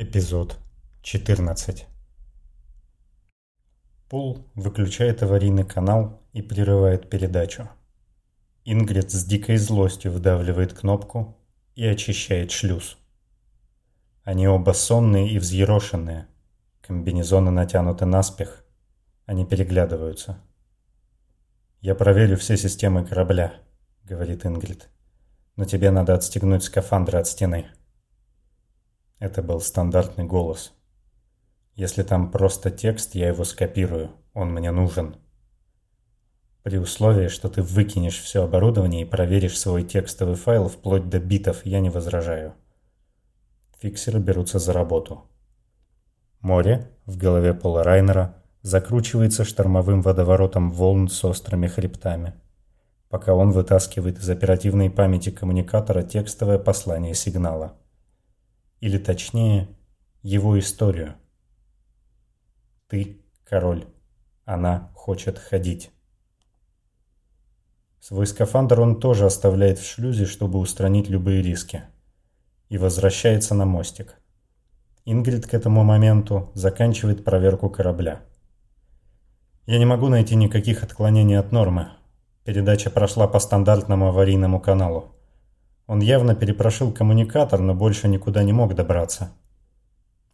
Эпизод 14 Пол выключает аварийный канал и прерывает передачу. Ингрид с дикой злостью вдавливает кнопку и очищает шлюз. Они оба сонные и взъерошенные. Комбинезоны натянуты наспех. Они переглядываются. «Я проверю все системы корабля», — говорит Ингрид. «Но тебе надо отстегнуть скафандры от стены». Это был стандартный голос. Если там просто текст, я его скопирую. Он мне нужен. При условии, что ты выкинешь все оборудование и проверишь свой текстовый файл вплоть до битов, я не возражаю. Фиксеры берутся за работу. Море в голове Пола Райнера закручивается штормовым водоворотом волн с острыми хребтами, пока он вытаскивает из оперативной памяти коммуникатора текстовое послание сигнала или точнее, его историю. Ты король. Она хочет ходить. Свой скафандр он тоже оставляет в шлюзе, чтобы устранить любые риски. И возвращается на мостик. Ингрид к этому моменту заканчивает проверку корабля. Я не могу найти никаких отклонений от нормы. Передача прошла по стандартному аварийному каналу. Он явно перепрошил коммуникатор, но больше никуда не мог добраться.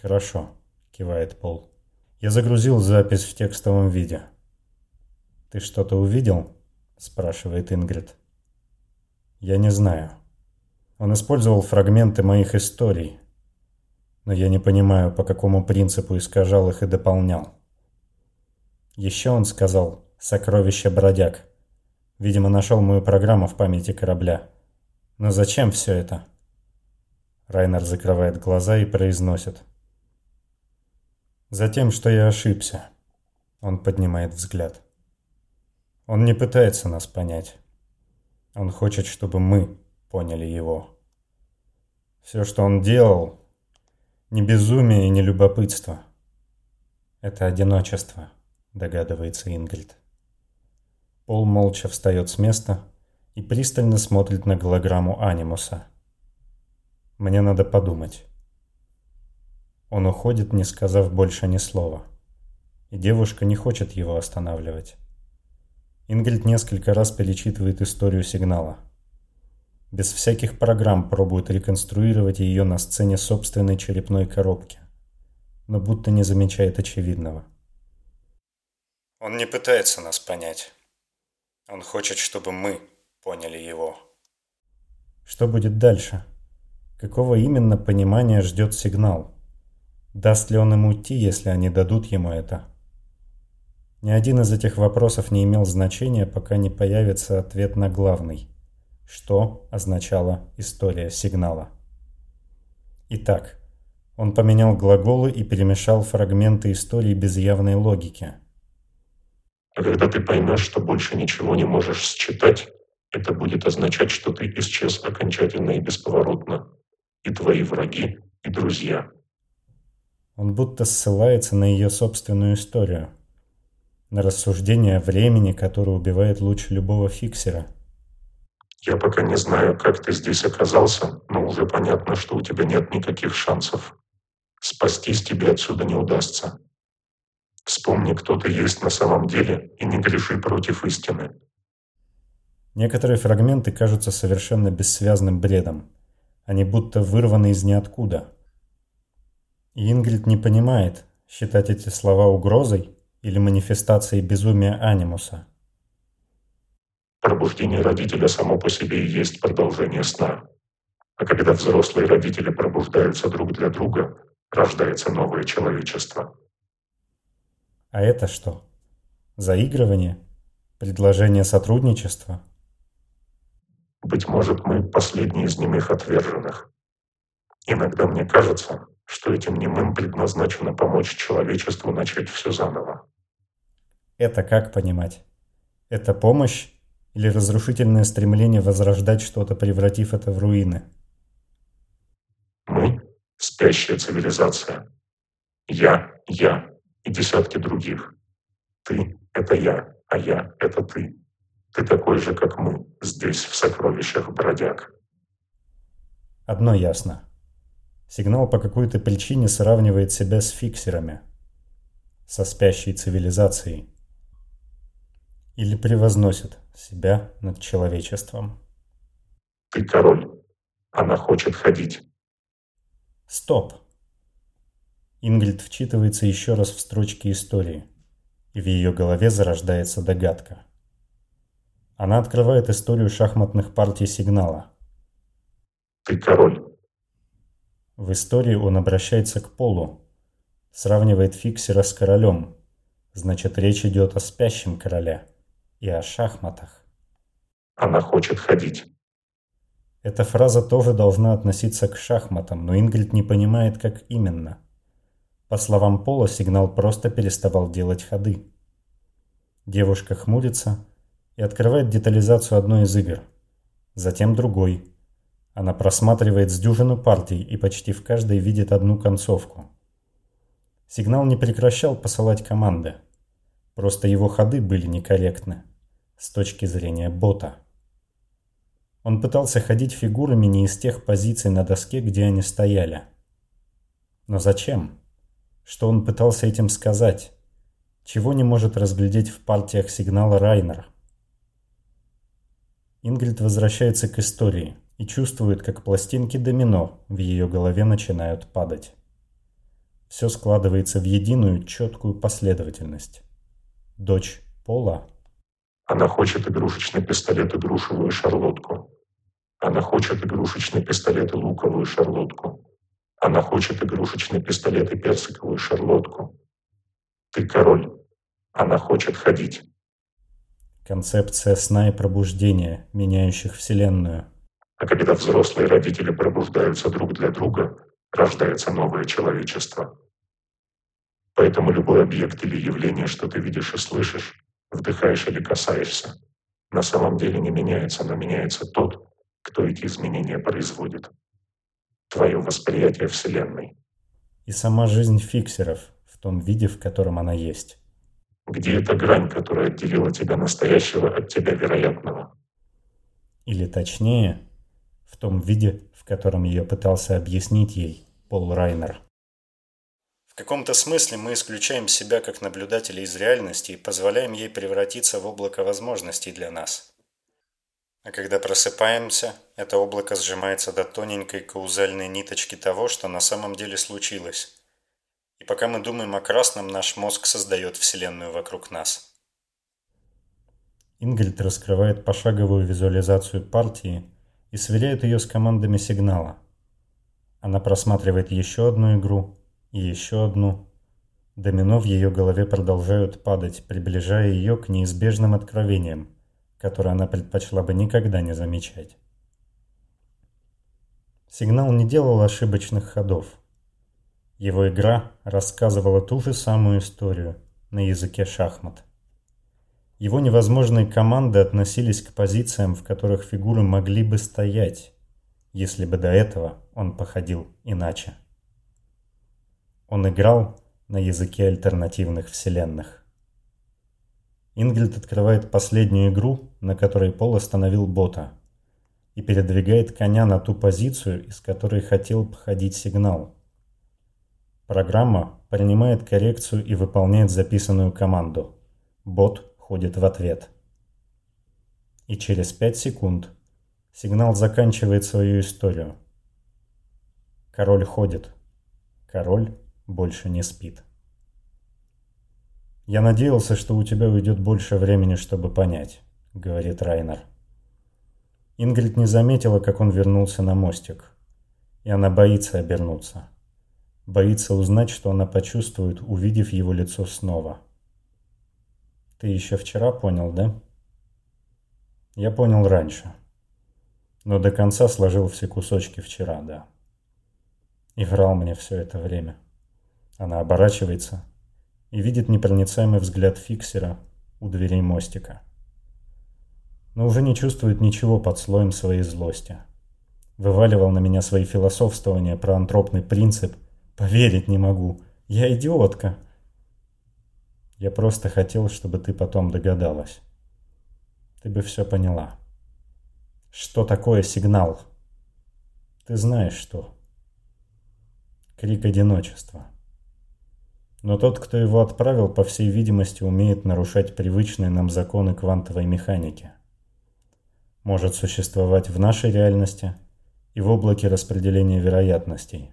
«Хорошо», — кивает Пол. «Я загрузил запись в текстовом виде». «Ты что-то увидел?» — спрашивает Ингрид. «Я не знаю. Он использовал фрагменты моих историй, но я не понимаю, по какому принципу искажал их и дополнял. Еще он сказал «сокровище бродяг». Видимо, нашел мою программу в памяти корабля. Но зачем все это? Райнер закрывает глаза и произносит. Затем, что я ошибся. Он поднимает взгляд. Он не пытается нас понять. Он хочет, чтобы мы поняли его. Все, что он делал, не безумие и не любопытство. Это одиночество, догадывается Ингрид. Пол молча встает с места и пристально смотрит на голограмму Анимуса. Мне надо подумать. Он уходит, не сказав больше ни слова. И девушка не хочет его останавливать. Ингрид несколько раз перечитывает историю сигнала. Без всяких программ пробует реконструировать ее на сцене собственной черепной коробки. Но будто не замечает очевидного. Он не пытается нас понять. Он хочет, чтобы мы поняли его. Что будет дальше? Какого именно понимания ждет сигнал? Даст ли он им уйти, если они дадут ему это? Ни один из этих вопросов не имел значения, пока не появится ответ на главный. Что означала история сигнала? Итак, он поменял глаголы и перемешал фрагменты истории без явной логики. А когда ты поймешь, что больше ничего не можешь считать, это будет означать, что ты исчез окончательно и бесповоротно. И твои враги, и друзья. Он будто ссылается на ее собственную историю. На рассуждение о времени, которое убивает луч любого фиксера. Я пока не знаю, как ты здесь оказался, но уже понятно, что у тебя нет никаких шансов. Спастись тебе отсюда не удастся. Вспомни, кто ты есть на самом деле, и не греши против истины. Некоторые фрагменты кажутся совершенно бессвязным бредом. Они будто вырваны из ниоткуда. И Ингрид не понимает, считать эти слова угрозой или манифестацией безумия анимуса. Пробуждение родителя само по себе и есть продолжение сна. А когда взрослые родители пробуждаются друг для друга, рождается новое человечество. А это что? Заигрывание? Предложение сотрудничества? Быть может, мы последние из немых отверженных. Иногда мне кажется, что этим немым предназначено помочь человечеству начать все заново. Это как понимать? Это помощь или разрушительное стремление возрождать что-то, превратив это в руины? Мы – спящая цивилизация. Я – я и десятки других. Ты – это я, а я – это ты. Ты такой же, как мы, здесь, в сокровищах бродяг. Одно ясно. Сигнал по какой-то причине сравнивает себя с фиксерами, со спящей цивилизацией. Или превозносит себя над человечеством. Ты король. Она хочет ходить. Стоп. Ингрид вчитывается еще раз в строчки истории, и в ее голове зарождается догадка. Она открывает историю шахматных партий сигнала. Ты король. В истории он обращается к полу, сравнивает фиксера с королем. Значит, речь идет о спящем короле и о шахматах. Она хочет ходить. Эта фраза тоже должна относиться к шахматам, но Ингрид не понимает, как именно. По словам Пола, сигнал просто переставал делать ходы. Девушка хмурится и открывает детализацию одной из игр. Затем другой. Она просматривает с дюжину партий и почти в каждой видит одну концовку. Сигнал не прекращал посылать команды. Просто его ходы были некорректны с точки зрения бота. Он пытался ходить фигурами не из тех позиций на доске, где они стояли. Но зачем? Что он пытался этим сказать? Чего не может разглядеть в партиях сигнала Райнер? Ингрид возвращается к истории и чувствует, как пластинки домино в ее голове начинают падать. Все складывается в единую четкую последовательность. Дочь Пола. Она хочет игрушечный пистолет и грушевую шарлотку. Она хочет игрушечный пистолет и луковую шарлотку. Она хочет игрушечный пистолет и персиковую шарлотку. Ты король. Она хочет ходить. Концепция сна и пробуждения, меняющих Вселенную. А когда взрослые родители пробуждаются друг для друга, рождается новое человечество. Поэтому любой объект или явление, что ты видишь и слышишь, вдыхаешь или касаешься, на самом деле не меняется, но меняется тот, кто эти изменения производит. Твое восприятие Вселенной. И сама жизнь фиксеров в том виде, в котором она есть. Где эта грань, которая отделила тебя настоящего от тебя вероятного? Или точнее, в том виде, в котором ее пытался объяснить ей Пол Райнер. В каком-то смысле мы исключаем себя как наблюдателя из реальности и позволяем ей превратиться в облако возможностей для нас. А когда просыпаемся, это облако сжимается до тоненькой каузальной ниточки того, что на самом деле случилось. И пока мы думаем о красном, наш мозг создает Вселенную вокруг нас. Ингрид раскрывает пошаговую визуализацию партии и сверяет ее с командами сигнала. Она просматривает еще одну игру и еще одну. Домино в ее голове продолжают падать, приближая ее к неизбежным откровениям – который она предпочла бы никогда не замечать. Сигнал не делал ошибочных ходов. Его игра рассказывала ту же самую историю на языке шахмат. Его невозможные команды относились к позициям, в которых фигуры могли бы стоять, если бы до этого он походил иначе. Он играл на языке альтернативных вселенных. Ингрид открывает последнюю игру, на которой Пол остановил бота, и передвигает коня на ту позицию, из которой хотел походить сигнал. Программа принимает коррекцию и выполняет записанную команду. Бот ходит в ответ. И через 5 секунд сигнал заканчивает свою историю. Король ходит. Король больше не спит. «Я надеялся, что у тебя уйдет больше времени, чтобы понять», — говорит Райнер. Ингрид не заметила, как он вернулся на мостик. И она боится обернуться. Боится узнать, что она почувствует, увидев его лицо снова. «Ты еще вчера понял, да?» «Я понял раньше. Но до конца сложил все кусочки вчера, да. И врал мне все это время». Она оборачивается, и видит непроницаемый взгляд фиксера у дверей мостика. Но уже не чувствует ничего под слоем своей злости. Вываливал на меня свои философствования про антропный принцип. Поверить не могу. Я идиотка. Я просто хотел, чтобы ты потом догадалась. Ты бы все поняла. Что такое сигнал? Ты знаешь что. Крик одиночества. Но тот, кто его отправил, по всей видимости, умеет нарушать привычные нам законы квантовой механики. Может существовать в нашей реальности и в облаке распределения вероятностей.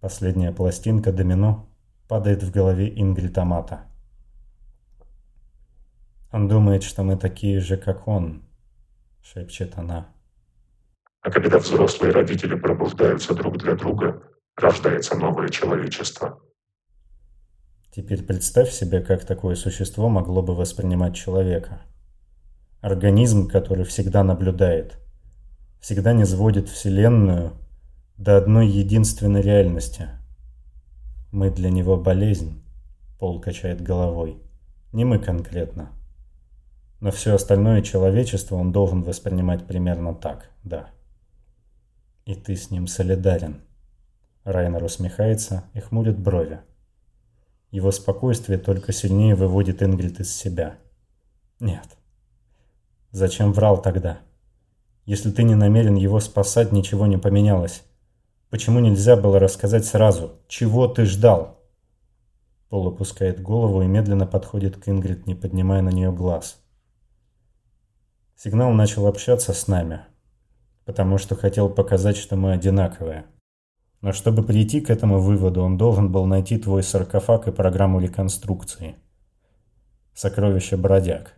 Последняя пластинка домино падает в голове Ингрид Амата. «Он думает, что мы такие же, как он», — шепчет она. А когда взрослые родители пробуждаются друг для друга, рождается новое человечество. Теперь представь себе, как такое существо могло бы воспринимать человека. Организм, который всегда наблюдает, всегда не сводит Вселенную до одной единственной реальности. Мы для него болезнь, Пол качает головой. Не мы конкретно. Но все остальное человечество он должен воспринимать примерно так, да. И ты с ним солидарен. Райнер усмехается и хмурит брови. Его спокойствие только сильнее выводит Ингрид из себя. Нет. Зачем врал тогда? Если ты не намерен его спасать, ничего не поменялось. Почему нельзя было рассказать сразу? Чего ты ждал? Пол опускает голову и медленно подходит к Ингрид, не поднимая на нее глаз. Сигнал начал общаться с нами, потому что хотел показать, что мы одинаковые. Но чтобы прийти к этому выводу, он должен был найти твой саркофаг и программу реконструкции. Сокровище бродяг.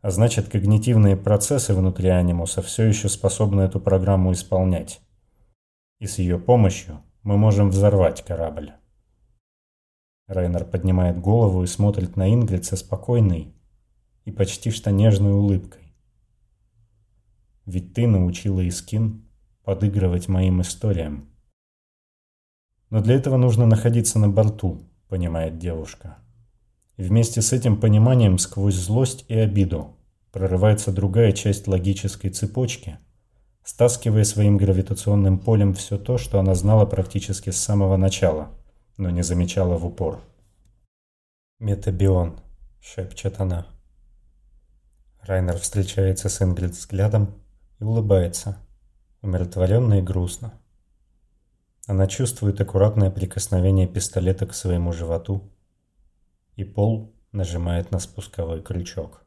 А значит, когнитивные процессы внутри анимуса все еще способны эту программу исполнять. И с ее помощью мы можем взорвать корабль. Райнер поднимает голову и смотрит на Ингрид со спокойной и почти что нежной улыбкой. Ведь ты научила Искин подыгрывать моим историям. Но для этого нужно находиться на борту, понимает девушка. И вместе с этим пониманием сквозь злость и обиду прорывается другая часть логической цепочки, стаскивая своим гравитационным полем все то, что она знала практически с самого начала, но не замечала в упор. «Метабион», — шепчет она. Райнер встречается с Ингрид взглядом, и улыбается, умиротворенно и грустно. Она чувствует аккуратное прикосновение пистолета к своему животу, и Пол нажимает на спусковой крючок.